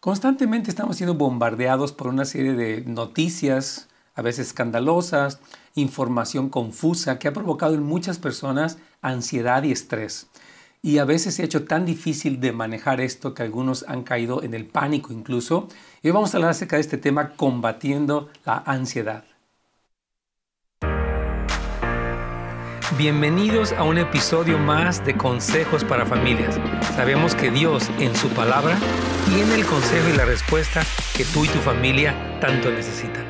Constantemente estamos siendo bombardeados por una serie de noticias, a veces escandalosas, información confusa que ha provocado en muchas personas ansiedad y estrés. Y a veces se ha hecho tan difícil de manejar esto que algunos han caído en el pánico incluso. Y hoy vamos a hablar acerca de este tema combatiendo la ansiedad. Bienvenidos a un episodio más de Consejos para Familias. Sabemos que Dios en su palabra tiene el consejo y la respuesta que tú y tu familia tanto necesitan.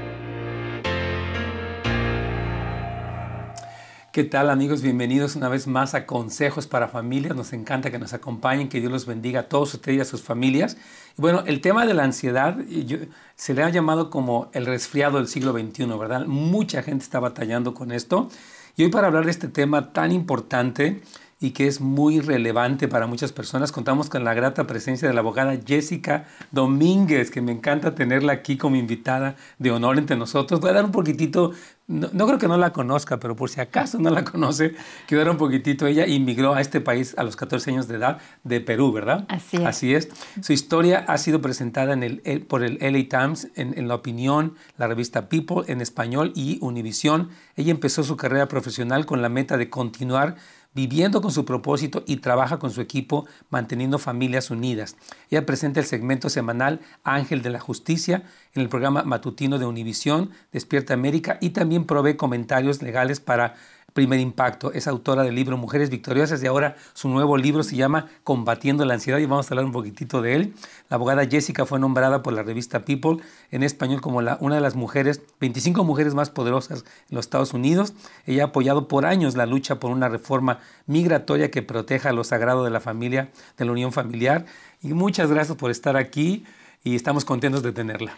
¿Qué tal amigos? Bienvenidos una vez más a Consejos para Familias. Nos encanta que nos acompañen, que Dios los bendiga a todos ustedes y a sus familias. Bueno, el tema de la ansiedad se le ha llamado como el resfriado del siglo XXI, ¿verdad? Mucha gente está batallando con esto. Y hoy para hablar de este tema tan importante y que es muy relevante para muchas personas, contamos con la grata presencia de la abogada Jessica Domínguez, que me encanta tenerla aquí como invitada de honor entre nosotros. Voy a dar un poquitito, no, creo que no la conozca, pero por si acaso no la conoce, quiero dar un poquitito. Ella inmigró a este país a los 14 años de edad de Perú, ¿verdad? Así es. Así es. Su historia ha sido presentada en el, por el LA Times, en, en La Opinión, la revista People en español y Univisión. Ella empezó su carrera profesional con la meta de continuar viviendo con su propósito y trabaja con su equipo manteniendo familias unidas. Ella presenta el segmento semanal Ángel de la Justicia en el programa matutino de Univisión, Despierta América y también provee comentarios legales para Primer Impacto. Es autora del libro Mujeres Victoriosas y ahora su nuevo libro se llama Combatiendo la Ansiedad y vamos a hablar un poquitito de él. La abogada Jessica fue nombrada por la revista People en español como la, una de las mujeres, 25 mujeres más poderosas en los Estados Unidos. Ella ha apoyado por años la lucha por una reforma migratoria que proteja lo sagrado de la familia, de la unión familiar. Y muchas gracias por estar aquí y estamos contentos de tenerla.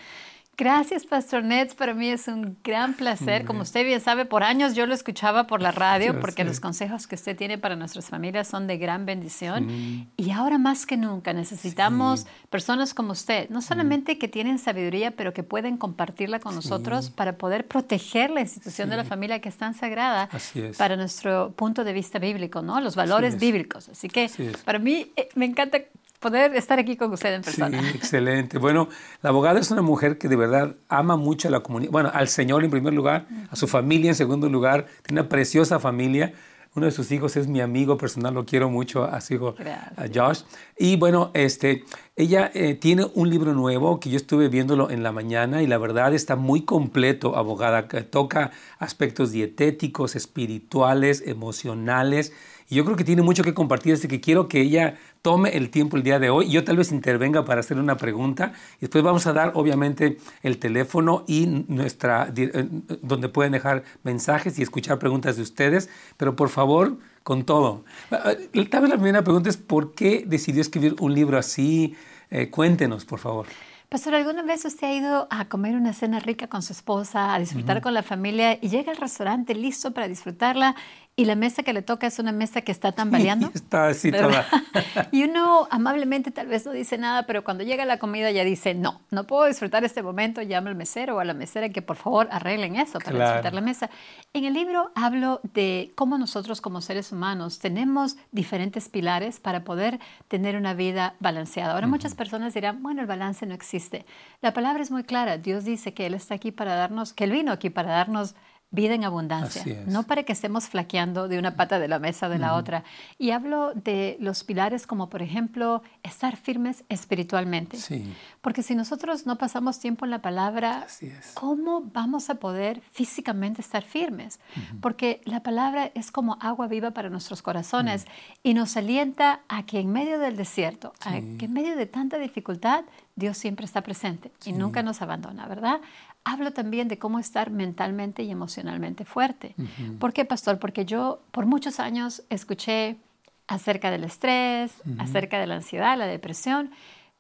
Gracias, Pastor Nets. Para mí es un gran placer. Como usted bien sabe, por años yo lo escuchaba por la radio porque los consejos que usted tiene para nuestras familias son de gran bendición. Y ahora más que nunca necesitamos personas como usted, no solamente que tienen sabiduría, pero que pueden compartirla con nosotros para poder proteger la institución de la familia que es tan sagrada para nuestro punto de vista bíblico, ¿no? Los valores bíblicos. Así que para mí eh, me encanta poder estar aquí con usted en persona. Sí, excelente. Bueno, la abogada es una mujer que de verdad ama mucho a la comunidad, bueno, al Señor en primer lugar, a su familia en segundo lugar, tiene una preciosa familia. Uno de sus hijos es mi amigo personal, lo quiero mucho, a su hijo a Josh. Y bueno, este, ella eh, tiene un libro nuevo que yo estuve viéndolo en la mañana y la verdad está muy completo, abogada, que toca aspectos dietéticos, espirituales, emocionales y yo creo que tiene mucho que compartir, así que quiero que ella tome el tiempo el día de hoy. Yo tal vez intervenga para hacer una pregunta. Y después vamos a dar, obviamente, el teléfono y nuestra, eh, donde pueden dejar mensajes y escuchar preguntas de ustedes. Pero por favor, con todo. Eh, tal vez la primera pregunta es, ¿por qué decidió escribir un libro así? Eh, cuéntenos, por favor. Pastor, ¿alguna vez usted ha ido a comer una cena rica con su esposa, a disfrutar con la familia y llega al restaurante listo para disfrutarla y la mesa que le toca es una mesa que está tambaleando. está así toda. y uno amablemente tal vez no dice nada, pero cuando llega la comida ya dice, no, no puedo disfrutar este momento, llama al mesero o a la mesera que por favor arreglen eso para disfrutar la mesa. En el libro hablo de cómo nosotros como seres humanos tenemos diferentes pilares para poder tener una vida balanceada. Ahora muchas personas dirán, bueno, el balance no existe. La palabra es muy clara, Dios dice que Él está aquí para darnos, que Él vino aquí para darnos vida en abundancia, no para que estemos flaqueando de una pata de la mesa de la otra. Y hablo de los pilares como, por ejemplo, estar firmes espiritualmente. Porque si nosotros no pasamos tiempo en la palabra, ¿cómo vamos a poder físicamente estar firmes? Porque la palabra es como agua viva para nuestros corazones y nos alienta a que en medio del desierto, a que en medio de tanta dificultad, Dios siempre está presente y nunca nos abandona, ¿verdad? Hablo también de cómo estar mentalmente y emocionalmente fuerte. ¿Por qué, pastor? Porque yo por muchos años escuché acerca del estrés, acerca de la ansiedad, la depresión,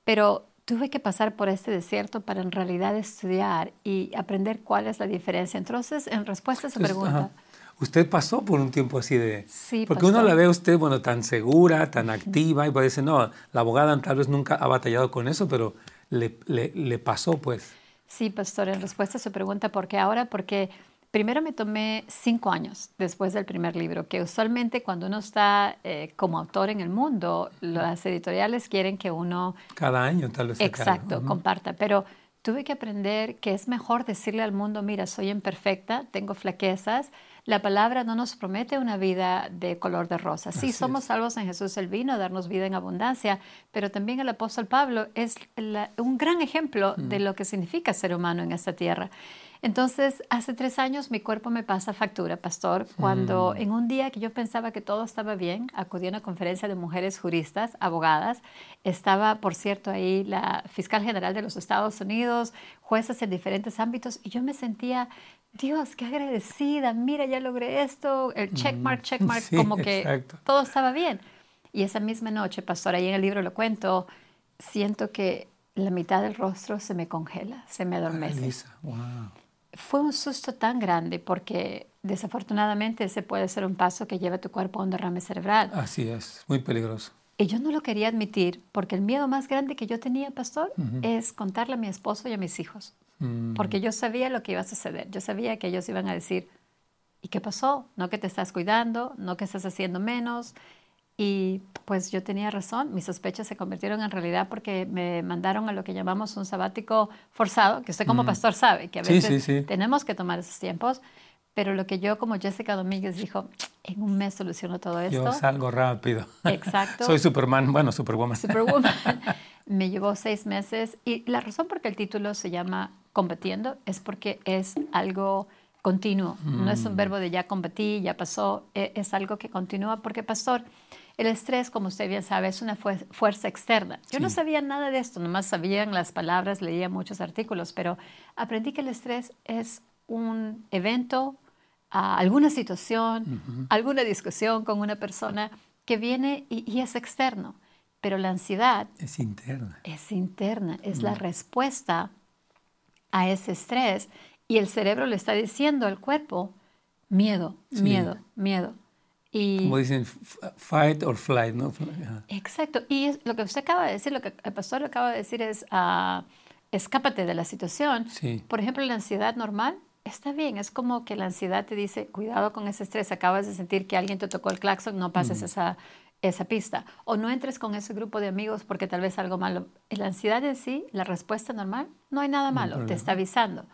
pero tuve que pasar por este desierto para en realidad estudiar y aprender cuál es la diferencia. Entonces, en respuesta a su pregunta... Usted pasó por un tiempo así de... Sí, Porque uno la ve a usted, bueno, tan segura, tan activa, y puede decir, no, la abogada tal vez nunca ha batallado con eso, pero le, le, le pasó, pues. Sí, pastor, en respuesta a su pregunta, ¿por qué ahora? Porque Primero me tomé cinco años después del primer libro, que usualmente cuando uno está eh, como autor en el mundo, las editoriales quieren que uno... Cada año tal vez. Exacto, comparta. Pero tuve que aprender que es mejor decirle al mundo, mira, soy imperfecta, tengo flaquezas. La palabra no nos promete una vida de color de rosa. Sí, somos salvos en Jesús, el vino darnos vida en abundancia, pero también el apóstol Pablo es un gran ejemplo de lo que significa ser humano en esta tierra. Entonces, hace tres años mi cuerpo me pasa factura, pastor, cuando mm. en un día que yo pensaba que todo estaba bien, acudí a una conferencia de mujeres juristas, abogadas. Estaba, por cierto, ahí la fiscal general de los Estados Unidos, jueces en diferentes ámbitos, y yo me sentía, Dios, qué agradecida, mira, ya logré esto, el checkmark, mm. checkmark, como que todo estaba bien. Y esa misma noche, pastor, ahí en el libro lo cuento, siento que la mitad del rostro se me congela, se me adormece. wow fue un susto tan grande porque desafortunadamente ese puede ser un paso que lleva a tu cuerpo a un derrame cerebral. Así es, muy peligroso. Y yo no lo quería admitir porque el miedo más grande que yo tenía, pastor, es contarle a mi esposo y a mis hijos. Mm. Porque yo sabía lo que iba a suceder. Yo sabía que ellos iban a decir, ¿y qué pasó? No que te estás cuidando, no que estás haciendo menos. Y pues yo tenía razón, mis sospechas se convirtieron en realidad porque me mandaron a lo que llamamos un sabático forzado, que usted como pastor sabe que a veces tenemos que tomar esos tiempos, pero lo que yo como Jessica Domínguez dijo, en un mes soluciono todo esto. Yo salgo rápido. Exacto. Soy Superman, bueno, Superwoman. Superwoman. me llevó seis meses y la razón por que el título se llama Combatiendo es porque es algo continuo, no es un mm. verbo de ya combatí, ya pasó, e, es algo que continúa porque, pastor, el estrés, como usted bien sabe, es una fuerza externa. Yo no sabía nada de esto, nomás sabían las palabras, leía muchos artículos, pero aprendí que el estrés es un evento, alguna situación, alguna discusión con una persona que viene y, es externo. Pero la ansiedad es interna. Es interna, es la mm. respuesta a ese estrés y el cerebro le está diciendo al cuerpo, miedo, miedo, miedo. Como dicen, fight or flight, ¿no? Exacto. Y lo que usted acaba de decir, lo que el pastor acaba de decir es, uh, escápate de la situación. Sí. Por ejemplo, la ansiedad normal está bien. Es como que la ansiedad te dice, cuidado con ese estrés. Acabas de sentir que alguien te tocó el claxon, no pases mm. esa, esa pista. O no entres con ese grupo de amigos porque tal vez algo malo. La ansiedad en sí, la respuesta normal, no hay nada malo, te está avisando.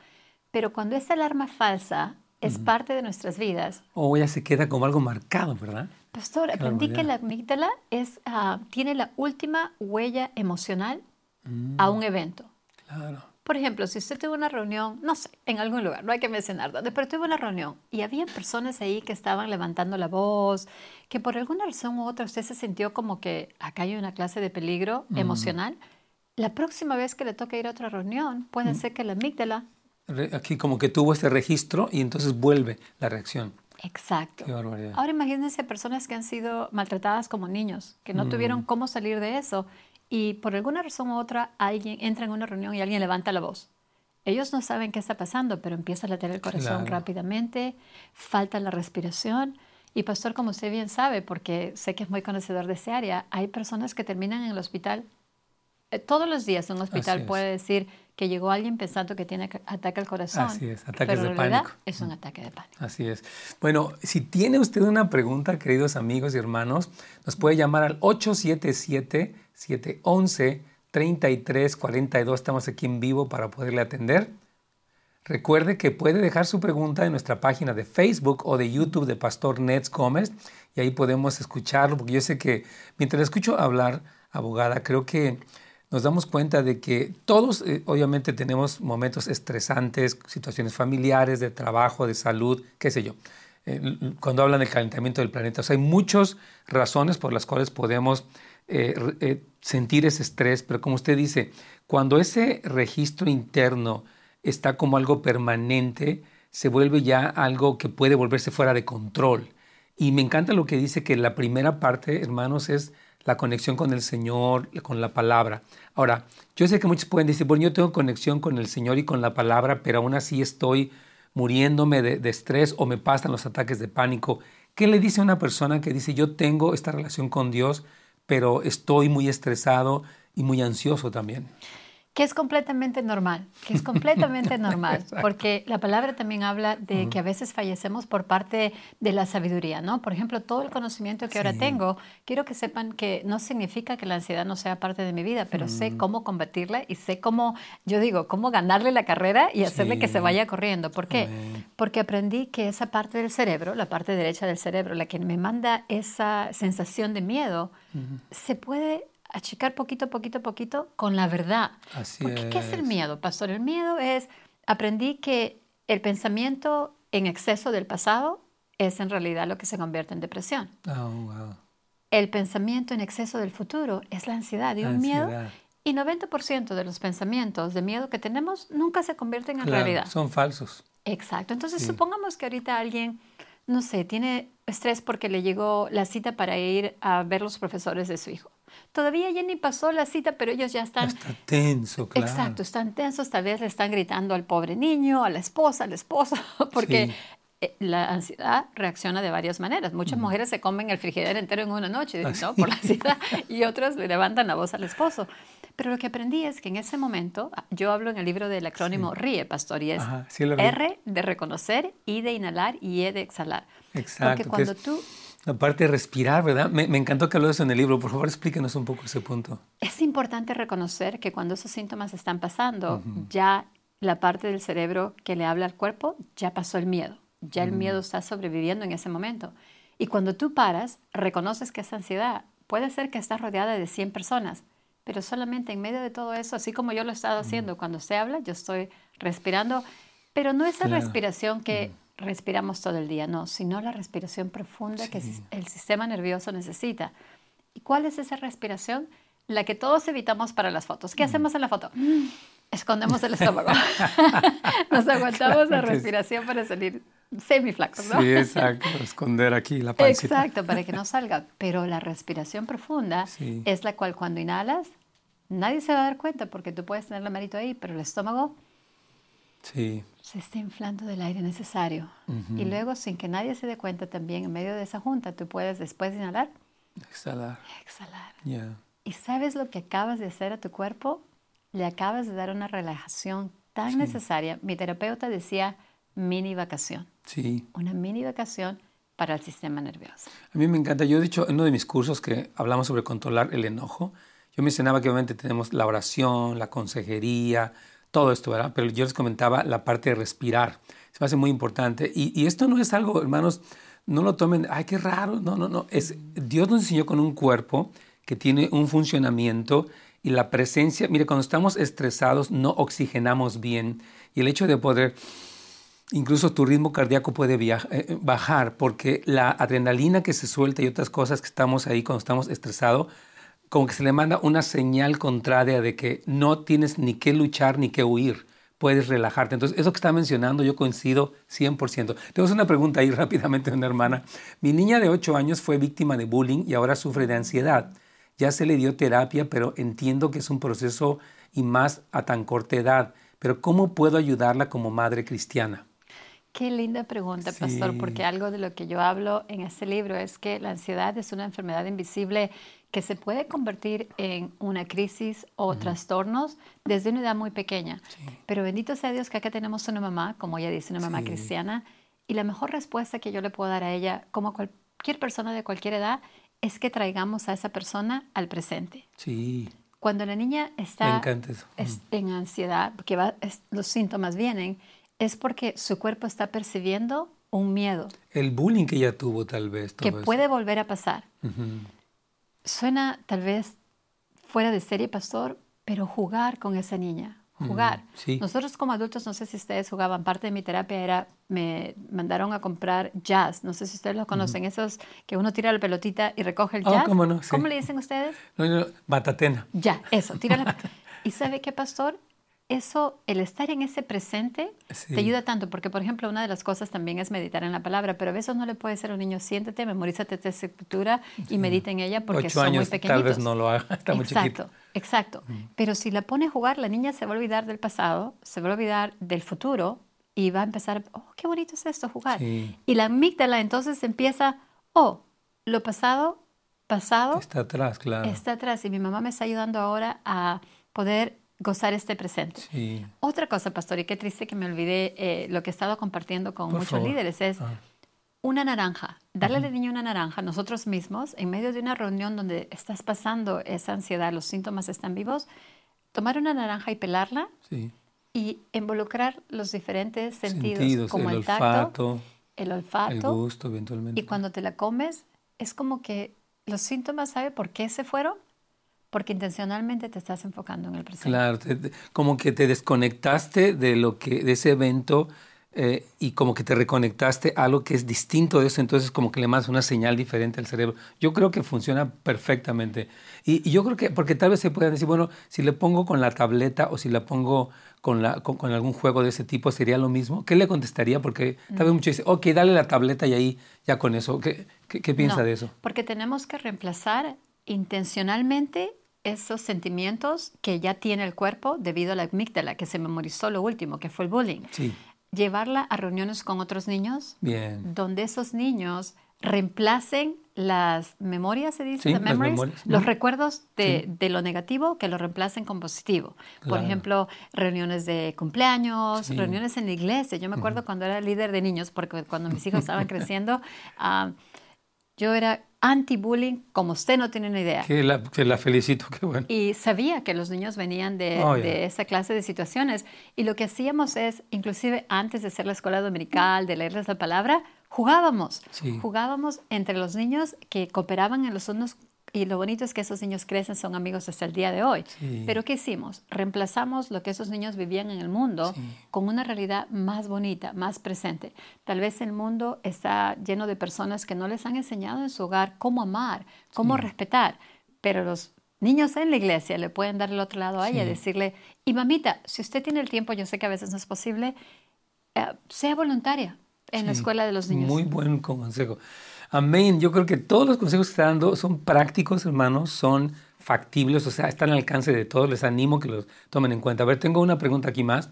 Pero cuando esa alarma falsa es parte de nuestras vidas. O ya se queda como algo marcado, ¿verdad? Pastor, aprendí que la amígdala es, ah, tiene la última huella emocional a mm. un evento. Claro. Por ejemplo, si usted tuvo una reunión, no sé, en algún lugar, no hay que mencionar dónde, pero tuvo una reunión y había personas ahí que estaban levantando la voz, que por alguna razón u otra usted se sintió como que acá hay una clase de peligro mm. emocional. La próxima vez que le toque ir a otra reunión, puede mm. ser que la amígdala aquí como que tuvo este registro y entonces vuelve la reacción. Exacto. Qué barbaridad. Ahora imagínense personas que han sido maltratadas como niños, que no mm. tuvieron cómo salir de eso y por alguna razón u otra alguien entra en una reunión y alguien levanta la voz. Ellos no saben qué está pasando, pero empieza a latir el corazón rápidamente, falta la respiración. Y pastor, como usted bien sabe, porque sé que es muy conocedor de esa área, hay personas que terminan en el hospital. Eh, todos los días un hospital puede decir, que llegó alguien pensando que tiene ataque al corazón. Así es, ataques de pánico. Es un ataque de pánico. Así es. Bueno, si tiene usted una pregunta, queridos amigos y hermanos, nos puede llamar al 877-711-3342. Estamos aquí en vivo para poderle atender. Recuerde que puede dejar su pregunta en nuestra página de Facebook o de YouTube de Pastor Nets Gómez y ahí podemos escucharlo, porque yo sé que mientras escucho hablar, abogada, creo que nos damos cuenta de que todos eh, obviamente tenemos momentos estresantes, situaciones familiares, de trabajo, de salud, qué sé yo. Eh, cuando hablan del calentamiento del planeta, o sea, hay muchas razones por las cuales podemos eh, sentir ese estrés, pero como usted dice, cuando ese registro interno está como algo permanente, se vuelve ya algo que puede volverse fuera de control. Y me encanta lo que dice que la primera parte, hermanos, es la conexión con el Señor, con la palabra. Ahora, yo sé que muchos pueden decir, bueno, yo tengo conexión con el Señor y con la palabra, pero aún así estoy muriéndome de, estrés o me pasan los ataques de pánico. ¿Qué le dice a una persona que dice, yo tengo esta relación con Dios, pero estoy muy estresado y muy ansioso también? Que es completamente normal, que es completamente normal, porque la palabra también habla de que a veces fallecemos por parte de la sabiduría, ¿no? Por ejemplo, todo el conocimiento que ahora tengo, quiero que sepan que no significa que la ansiedad no sea parte de mi vida, pero sé cómo combatirla y sé cómo, yo digo, cómo ganarle la carrera y hacerle que se vaya corriendo. ¿Por qué? Porque aprendí que esa parte del cerebro, la parte derecha del cerebro, la que me manda esa sensación de miedo, se puede achicar poquito, poquito, poquito con la verdad. Así Porque, ¿Qué es el miedo, pastor? El miedo es, aprendí que el pensamiento en exceso del pasado es en realidad lo que se convierte en depresión. Oh, el pensamiento en exceso del futuro es la ansiedad y un miedo. Y 90% de los pensamientos de miedo que tenemos nunca se convierten en realidad. Son falsos. Exacto. Entonces, supongamos que ahorita alguien, no sé, tiene estrés porque le llegó la cita para ir a ver los profesores de su hijo. Todavía ya ni pasó la cita, pero ellos ya están... Está tenso, claro. Exacto, están tensos, tal vez le están gritando al pobre niño, a la esposa, al esposo, porque eh, la ansiedad reacciona de varias maneras. Muchas mujeres se comen el frigider entero en una noche, ah, ¿no? Por la ansiedad, y otras le levantan la voz al esposo. Pero lo que aprendí es que en ese momento, ah, yo hablo en el libro del acrónimo RIE, pastor, y es R de reconocer, I de inhalar y E de exhalar. Exacto. Porque cuando tú Aparte de respirar, ¿verdad? Me, encantó que habló eso en el libro. Por favor, explíquenos un poco ese punto. Es importante reconocer que cuando esos síntomas están pasando, ya la parte del cerebro que le habla al cuerpo, ya pasó el miedo. Ya el miedo está sobreviviendo en ese momento. Y cuando tú paras, reconoces que esa ansiedad puede ser que estás rodeada de 100 personas, pero solamente en medio de todo eso, así como yo lo he estado haciendo, cuando se habla, yo estoy respirando, pero no esa respiración que respiramos todo el día, no, sino la respiración profunda que el sistema nervioso necesita. ¿Y cuál es esa respiración? La que todos evitamos para las fotos. ¿Qué mm. hacemos en la foto? Escondemos el estómago. Nos aguantamos la respiración para salir semiflacos, ¿no? Sí, exacto, esconder aquí la pancita. Exacto, para que no salga. Pero la respiración profunda es la cual cuando inhalas, nadie se va a dar cuenta porque tú puedes tener la manito ahí, pero el estómago Sí. Se está inflando del aire necesario. Y luego, sin que nadie se dé cuenta también, en medio de esa junta, tú puedes después de inhalar. Exhalar. Exhalar. ¿Y sabes lo que acabas de hacer a tu cuerpo? Le acabas de dar una relajación tan necesaria. Mi terapeuta decía mini vacación. Sí. Una mini vacación para el sistema nervioso. A mí me encanta. Yo he dicho en uno de mis cursos que hablamos sobre controlar el enojo. Yo mencionaba que obviamente tenemos la oración, la consejería, todo esto, ¿verdad? Pero yo les comentaba la parte de respirar. Se me hace muy importante. Y, esto no es algo, hermanos, no lo tomen, ay, qué raro. No, no, no. Es, Dios nos enseñó con un cuerpo que tiene un funcionamiento y la presencia, mire, cuando estamos estresados no oxigenamos bien. Y el hecho de poder, incluso tu ritmo cardíaco puede eh, bajar porque la adrenalina que se suelta y otras cosas que estamos ahí cuando estamos estresados como que se le manda una señal contraria de que no tienes ni que luchar ni que huir, puedes relajarte. Entonces, eso que está mencionando yo coincido 100%. Tengo una pregunta ahí rápidamente una hermana. Mi niña de 8 años fue víctima de bullying y ahora sufre de ansiedad. Ya se le dio terapia, pero entiendo que es un proceso y más a tan corta edad. Pero ¿cómo puedo ayudarla como madre cristiana? Qué linda pregunta, pastor, porque algo de lo que yo hablo en este libro es que la ansiedad es una enfermedad invisible que se puede convertir en una crisis o trastornos desde una edad muy pequeña. Pero bendito sea Dios que acá tenemos una mamá, como ella dice, una mamá cristiana, y la mejor respuesta que yo le puedo dar a ella, como a cualquier persona de cualquier edad, es que traigamos a esa persona al presente. Sí. Cuando la niña está en ansiedad, porque los síntomas vienen, es porque su cuerpo está percibiendo un miedo. El bullying que ella tuvo tal vez. que puede volver a pasar. Suena tal vez fuera de serie, pastor, pero jugar con esa niña, jugar. Nosotros como adultos, no sé si ustedes jugaban, parte de mi terapia era, me mandaron a comprar jazz, no sé si ustedes lo conocen, esos que uno tira la pelotita y recoge el oh, jazz. ¿cómo, no? ¿Cómo le dicen ustedes? No, no, batatena. Ya, eso, tira la... ¿Y sabe qué, pastor? Eso, el estar en ese presente, te ayuda tanto, porque por ejemplo, una de las cosas también es meditar en la palabra, pero a veces no le puede ser a un niño, siéntate, memorízate esta escritura y medita en ella porque son muy pequeñitos. Tal vez no lo haga, está muy chiquito. Exacto, pero si la pone a jugar, la niña se va a olvidar del pasado, se va a olvidar del futuro y va a empezar, oh, qué bonito es esto, jugar. Y la amígdala entonces empieza, oh, lo pasado, pasado. Está atrás, claro. Está atrás y mi mamá me está ayudando ahora a poder gozar este presente. Otra cosa, pastor, y qué triste que me olvidé eh, lo que he estado compartiendo con muchos líderes, es ah. una naranja. Darle al niño una naranja, nosotros mismos, en medio de una reunión donde estás pasando esa ansiedad, los síntomas están vivos, tomar una naranja y pelarla y involucrar los diferentes sentidos, como el, tacto, el olfato, el gusto, eventualmente. Y cuando te la comes, es como que los síntomas, ¿sabe por qué se fueron? Porque intencionalmente te estás enfocando en el presente. Claro, como que te desconectaste de lo que de ese evento eh, y como que te reconectaste a algo que es distinto de eso, entonces como que le mandas una señal diferente al cerebro. Yo creo que funciona perfectamente. Y, yo creo que, porque tal vez se pueda decir, bueno, si le pongo con la tableta o si la pongo con, la, con, algún juego de ese tipo, ¿sería lo mismo? ¿Qué le contestaría? Porque tal vez mm. muchos dicen, ok, dale la tableta y ahí ya con eso. ¿Qué, qué, piensa de eso? Porque tenemos que reemplazar intencionalmente esos sentimientos que ya tiene el cuerpo debido a la amígdala, que se memorizó lo último, que fue el bullying. Llevarla a reuniones con otros niños, donde esos niños reemplacen las memorias, se dice, los recuerdos de, lo negativo, que lo reemplacen con positivo. Por ejemplo, reuniones de cumpleaños, reuniones en la iglesia. Yo me acuerdo cuando era líder de niños, porque cuando mis hijos estaban creciendo, uh, yo era anti-bullying como usted no tiene una idea. Que la, que la, felicito, qué bueno. Y sabía que los niños venían de, oh, de, esa clase de situaciones. Y lo que hacíamos es, inclusive antes de hacer la escuela dominical, de leerles la palabra, jugábamos. Jugábamos entre los niños que cooperaban en los unos y lo bonito es que esos niños crecen, son amigos hasta el día de hoy. Pero ¿qué hicimos? Reemplazamos lo que esos niños vivían en el mundo con una realidad más bonita, más presente. Tal vez el mundo está lleno de personas que no les han enseñado en su hogar cómo amar, cómo respetar, pero los niños en la iglesia le pueden dar el otro lado a ella, decirle, y mamita, si usted tiene el tiempo, yo sé que a veces no es posible, eh, sea voluntaria en la escuela de los niños. Muy buen consejo. Amén. Yo creo que todos los consejos que está dando son prácticos, hermanos, son factibles, o sea, están al alcance de todos. Les animo que los tomen en cuenta. A ver, tengo una pregunta aquí más.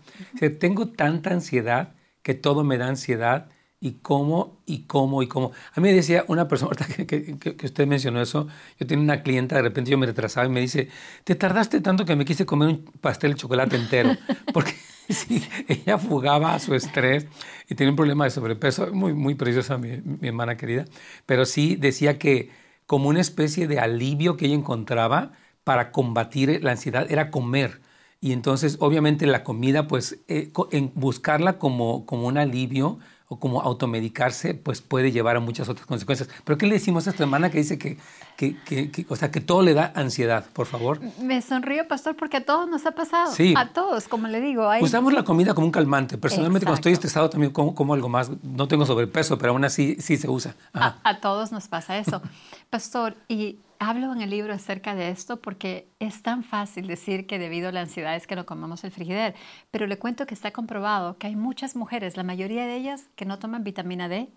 tengo tanta ansiedad que todo me da ansiedad. ¿Y cómo? ¿Y cómo? ¿Y cómo? A mí me decía una persona, que, que, que, usted mencionó eso, yo tenía una clienta, de repente yo me retrasaba y me dice, te tardaste tanto que me quise comer un pastel de chocolate entero. Porque Ella fugaba su estrés y tenía un problema de sobrepeso, muy, muy preciosa mi, hermana querida, pero sí decía que como una especie de alivio que ella encontraba para combatir la ansiedad era comer. Y entonces, obviamente, la comida, pues, eh, buscarla como, como un alivio, o como automedicarse, pues puede llevar a muchas otras consecuencias. Pero ¿qué le decimos a esta hermana que dice que, que, que, o sea, que todo le da ansiedad, por favor? Me sonrío, pastor, porque a todos nos ha pasado. Sí. A todos, como le digo. Usamos la comida como un calmante. Personalmente, cuando estoy estresado, también como, como, algo más. No tengo sobrepeso, pero aún así sí se usa. A, a, todos nos pasa eso. pastor, y hablo en el libro acerca de esto porque es tan fácil decir que debido a la ansiedad es que no comamos el frigider, pero le cuento que está comprobado que hay muchas mujeres, la mayoría de ellas, que no toman vitamina D.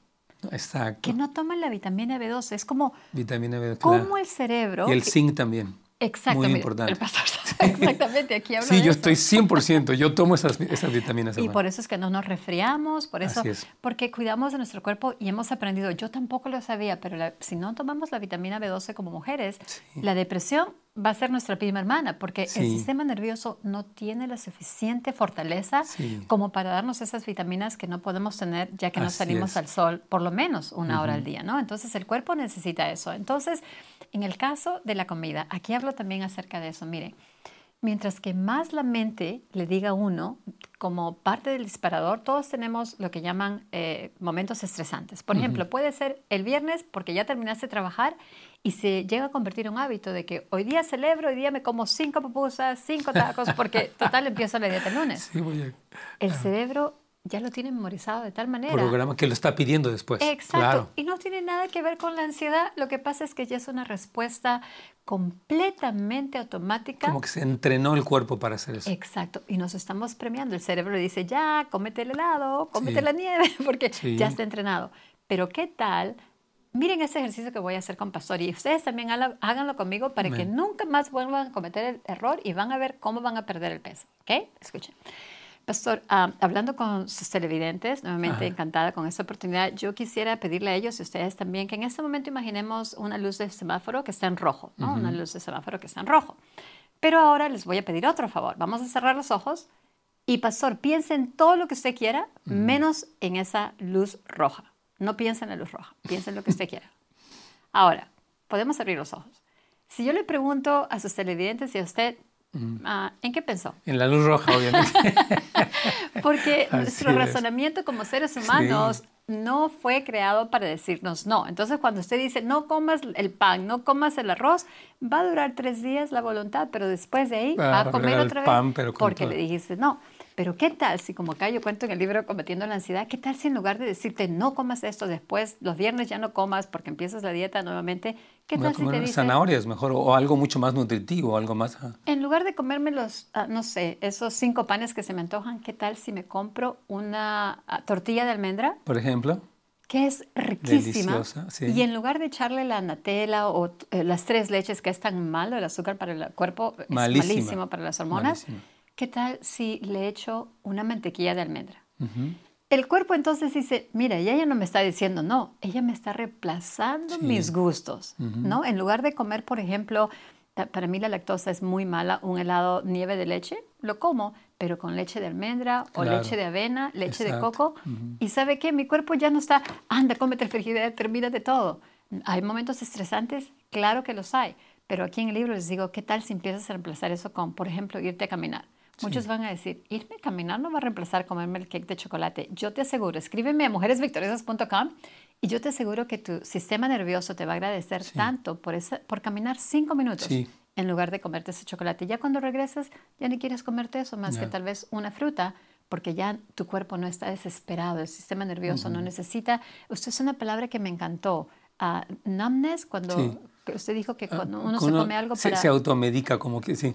Exacto. Que no toman la vitamina B12. Es como, vitamina B12, como el cerebro. Y el zinc también. Exactamente. Muy importante. El pastor, exactamente, aquí hablo Sí, yo estoy 100%, yo tomo esas, esas vitaminas. Y por eso es que no nos resfriamos, por eso, porque cuidamos de nuestro cuerpo y hemos aprendido, yo tampoco lo sabía, pero si no tomamos la vitamina B12 como mujeres, la depresión va a ser nuestra prima hermana, porque el sistema nervioso no tiene la suficiente fortaleza como para darnos esas vitaminas que no podemos tener ya que no salimos al sol por lo menos una hora al día, ¿no? Entonces el cuerpo necesita eso. Entonces, en el caso de la comida, aquí hablo también acerca de eso. Miren, mientras que más la mente le diga a uno, como parte del disparador, todos tenemos lo que llaman eh, momentos estresantes. Por ejemplo, puede ser el viernes porque ya terminaste de trabajar y se llega a convertir en un hábito de que hoy día celebro, hoy día me como cinco pupusas, cinco tacos, porque total empiezo la dieta el lunes. Sí, voy a... El cerebro ya lo tiene memorizado de tal manera. Programa que lo está pidiendo después. Exacto. Y no tiene nada que ver con la ansiedad. Lo que pasa es que ya es una respuesta completamente automática. Como que se entrenó el cuerpo para hacer eso. Exacto. Y nos estamos premiando. El cerebro le dice, ya, cómete el helado, cómete la nieve, porque ya está entrenado. Pero ¿qué tal? Miren ese ejercicio que voy a hacer con Pastor y ustedes también háganlo conmigo para que nunca más vuelvan a cometer el error y van a ver cómo van a perder el peso. ¿Ok? Escuchen. Pastor, ah, hablando con sus televidentes, nuevamente encantada con esta oportunidad, yo quisiera pedirle a ellos y a ustedes también que en este momento imaginemos una luz de semáforo que está en rojo, ¿no? una luz de semáforo que está en rojo. Pero ahora les voy a pedir otro favor. Vamos a cerrar los ojos y pastor, piense en todo lo que usted quiera, menos en esa luz roja. No piense en la luz roja, piense en lo que usted quiera. Ahora, podemos abrir los ojos. Si yo le pregunto a sus televidentes y a usted, ah, ¿en qué pensó? En la luz roja, obviamente. Porque nuestro razonamiento como seres humanos no fue creado para decirnos no. Entonces, cuando usted dice, no comas el pan, no comas el arroz, va a durar tres días la voluntad, pero después de ahí va, a comer otra vez porque le dijiste no. Pero ¿qué tal si, como acá yo cuento en el libro Combatiendo la Ansiedad, qué tal si en lugar de decirte no comas esto después, los viernes ya no comas porque empiezas la dieta nuevamente, ¿qué tal si te dices... zanahorias mejor o algo mucho más nutritivo, algo más... En lugar de comerme los, ah, no sé, esos cinco panes que se me antojan, ¿qué tal si me compro una ah, tortilla de almendra? Por ejemplo. Que es riquísima. Y en lugar de echarle la natela o eh, las tres leches, que es tan malo el azúcar para el cuerpo, es malísimo para las hormonas, ¿qué tal si le echo una mantequilla de almendra? El cuerpo entonces dice, mira, ella no me está diciendo no, ella me está reemplazando mis gustos, ¿no? En lugar de comer, por ejemplo, para mí la lactosa es muy mala, un helado nieve de leche, lo como, pero con leche de almendra o leche de avena, leche de coco. Y sabe qué, mi cuerpo ya no está, anda, cómete el frigidaire, termina de todo. ¿Hay momentos estresantes? Claro que los hay. Pero aquí en el libro les digo, ¿qué tal si empiezas a reemplazar eso con, por ejemplo, irte a caminar? Muchos van a decir, irme a caminar no va a reemplazar comerme el cake de chocolate. Yo te aseguro, escríbeme a mujeresvictoriosas.com y yo te aseguro que tu sistema nervioso te va a agradecer tanto por, esa, por caminar cinco minutos en lugar de comerte ese chocolate. Ya cuando regresas, ya ni quieres comerte eso más que tal vez una fruta, porque ya tu cuerpo no está desesperado, el sistema nervioso no necesita. Usted es una palabra que me encantó. Uh, numbness, cuando usted dijo que ah, cuando uno se come algo para... Se, se automedica, como que sí.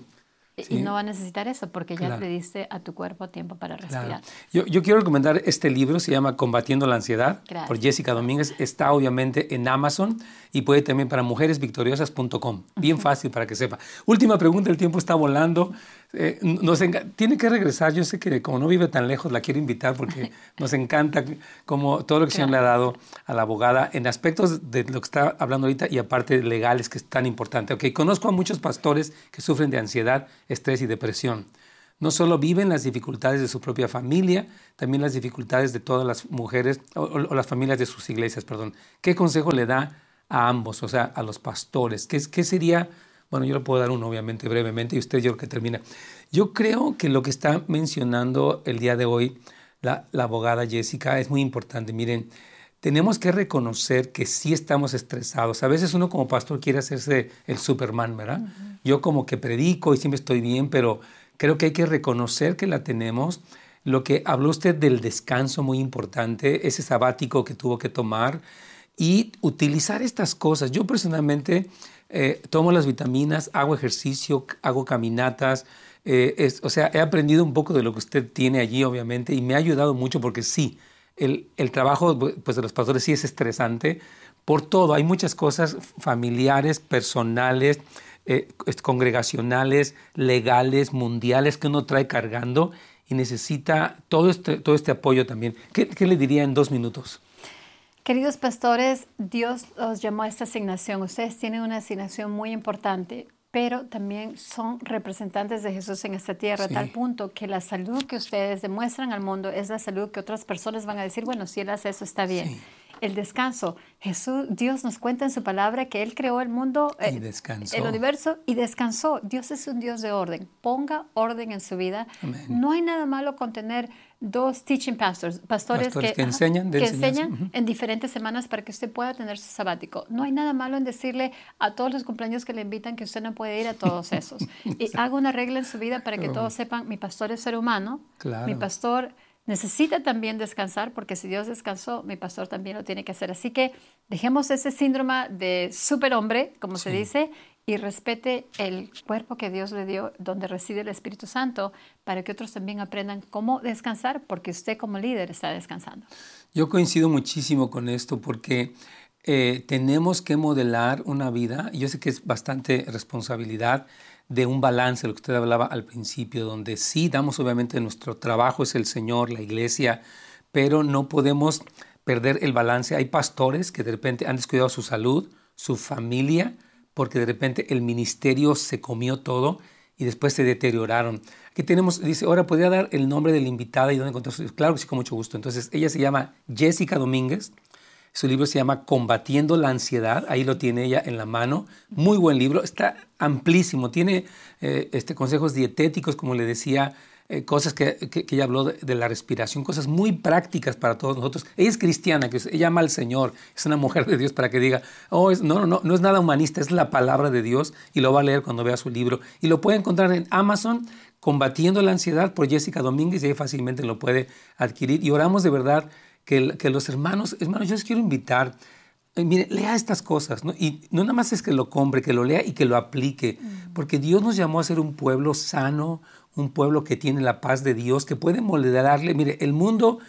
Y no va a necesitar eso porque ya le diste a tu cuerpo tiempo para respirar. Yo, yo, quiero recomendar este libro, se llama Combatiendo la Ansiedad, por Jessica Domínguez. Está obviamente en Amazon y puede también para mujeresvictoriosas.com. Bien fácil para que sepa. Última pregunta, el tiempo está volando. Eh, nos tiene que regresar. Yo sé que como no vive tan lejos, la quiero invitar porque nos encanta como todo lo que se le ha dado a la abogada en aspectos de lo que está hablando ahorita y aparte legales, que es tan importante. Okay, conozco a muchos pastores que sufren de ansiedad, estrés y depresión. No solo viven las dificultades de su propia familia, también las dificultades de todas las mujeres o, las familias de sus iglesias, perdón. ¿Qué consejo le da a ambos, o sea, a los pastores? ¿Qué, qué sería bueno, yo le puedo dar uno, obviamente, brevemente, y usted yo creo que termina. Yo creo que lo que está mencionando el día de hoy la, abogada Jessica es muy importante. Miren, tenemos que reconocer que sí estamos estresados. A veces uno como pastor quiere hacerse el Superman, ¿verdad? Yo como que predico y siempre estoy bien, pero creo que hay que reconocer que la tenemos. Lo que habló usted del descanso, muy importante, ese sabático que tuvo que tomar y utilizar estas cosas. Yo personalmente eh, tomo las vitaminas, hago ejercicio, hago caminatas. Eh, o sea, he aprendido un poco de lo que usted tiene allí, obviamente, y me ha ayudado mucho porque sí, el, trabajo pues, de los pastores sí es estresante por todo. Hay muchas cosas familiares, personales, eh, congregacionales, legales, mundiales que uno trae cargando y necesita todo este, todo este apoyo también. ¿Qué le diría en dos minutos? Queridos pastores, Dios os llamó a esta asignación. Ustedes tienen una asignación muy importante, pero también son representantes de Jesús en esta tierra, a tal punto que la salud que ustedes demuestran al mundo es la salud que otras personas van a decir, bueno, si él hace eso está bien el descanso. Jesús, Dios nos cuenta en su palabra que Él creó el mundo, eh, el universo y descansó. Dios es un Dios de orden. Ponga orden en su vida. No hay nada malo con tener dos teaching pastors, pastores, que, enseñan, que enseñan en diferentes semanas para que usted pueda tener su sabático. No hay nada malo en decirle a todos los cumpleaños que le invitan que usted no puede ir a todos esos. y haga una regla en su vida para que todos sepan, mi pastor es ser humano, mi pastor necesita también descansar, porque si Dios descansó, mi pastor también lo tiene que hacer. Así que dejemos ese síndrome de superhombre, como se dice, y respete el cuerpo que Dios le dio, donde reside el Espíritu Santo, para que otros también aprendan cómo descansar, porque usted como líder está descansando. Yo coincido muchísimo con esto, porque eh, tenemos que modelar una vida, yo sé que es bastante responsabilidad, de un balance, lo que usted hablaba al principio, donde sí damos obviamente nuestro trabajo es el Señor, la iglesia, pero no podemos perder el balance. Hay pastores que de repente han descuidado su salud, su familia, porque de repente el ministerio se comió todo y después se deterioraron. Aquí tenemos, dice, ahora podría dar el nombre de la invitada y dónde encontró Claro que sí, con mucho gusto. Entonces, ella se llama Jessica Domínguez. Su libro se llama Combatiendo la Ansiedad. Ahí lo tiene ella en la mano. Muy buen libro. Está amplísimo. Tiene eh, este, consejos dietéticos, como le decía, eh, cosas que, ella habló de, la respiración, cosas muy prácticas para todos nosotros. Ella es cristiana, que ella ama al Señor, es una mujer de Dios para que diga, oh, es, no, no, no es nada humanista, es la palabra de Dios y lo va a leer cuando vea su libro. Y lo puede encontrar en Amazon, Combatiendo la Ansiedad por Jessica Domínguez, y ahí fácilmente lo puede adquirir. Y oramos de verdad que, que los hermanos, hermanos, yo les quiero invitar eh, mire, lea estas cosas, ¿no? Y no nada más es que lo compre, que lo lea y que lo aplique, mm. porque Dios nos llamó a ser un pueblo sano, un pueblo que tiene la paz de Dios, que puede moldearle. Mire, el mundo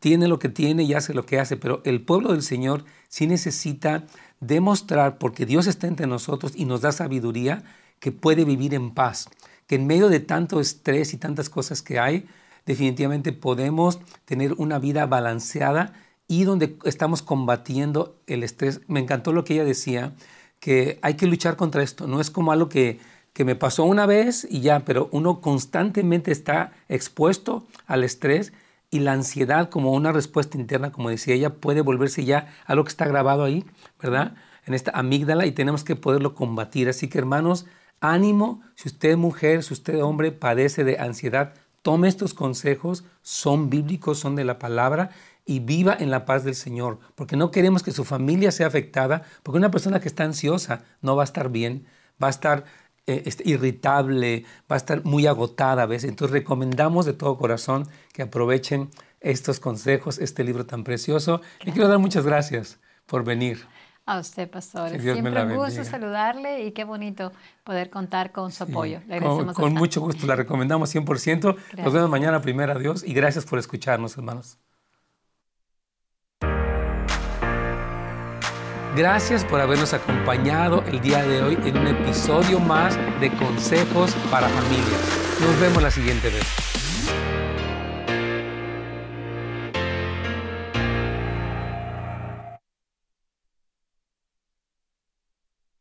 tiene lo que tiene y hace lo que hace, pero el pueblo del Señor sí necesita demostrar, porque Dios está entre nosotros y nos da sabiduría, que puede vivir en paz, que en medio de tanto estrés y tantas cosas que hay, definitivamente podemos tener una vida balanceada y donde estamos combatiendo el estrés. Me encantó lo que ella decía, que hay que luchar contra esto, no es como algo que que me pasó una vez y ya, pero uno constantemente está expuesto al estrés y la ansiedad como una respuesta interna, como decía ella, puede volverse ya algo que está grabado ahí, ¿verdad? En esta amígdala y tenemos que poderlo combatir. Así que hermanos, ánimo, si usted mujer, si usted hombre padece de ansiedad, tome estos consejos, son bíblicos, son de la palabra y viva en la paz del Señor, porque no queremos que su familia sea afectada, porque una persona que está ansiosa no va a estar bien, va a estar eh, este, irritable, va a estar muy agotada a veces. Entonces recomendamos de todo corazón que aprovechen estos consejos, este libro tan precioso. Y quiero dar muchas gracias por venir. A usted, pastor. Siempre un gusto saludarle y qué bonito poder contar con su apoyo. Le con, con mucho gusto, la recomendamos 100%. Nos vemos mañana, primera Dios, y gracias por escucharnos, hermanos. Gracias por habernos acompañado el día de hoy en un episodio más de Consejos para Familias. Nos vemos la siguiente vez.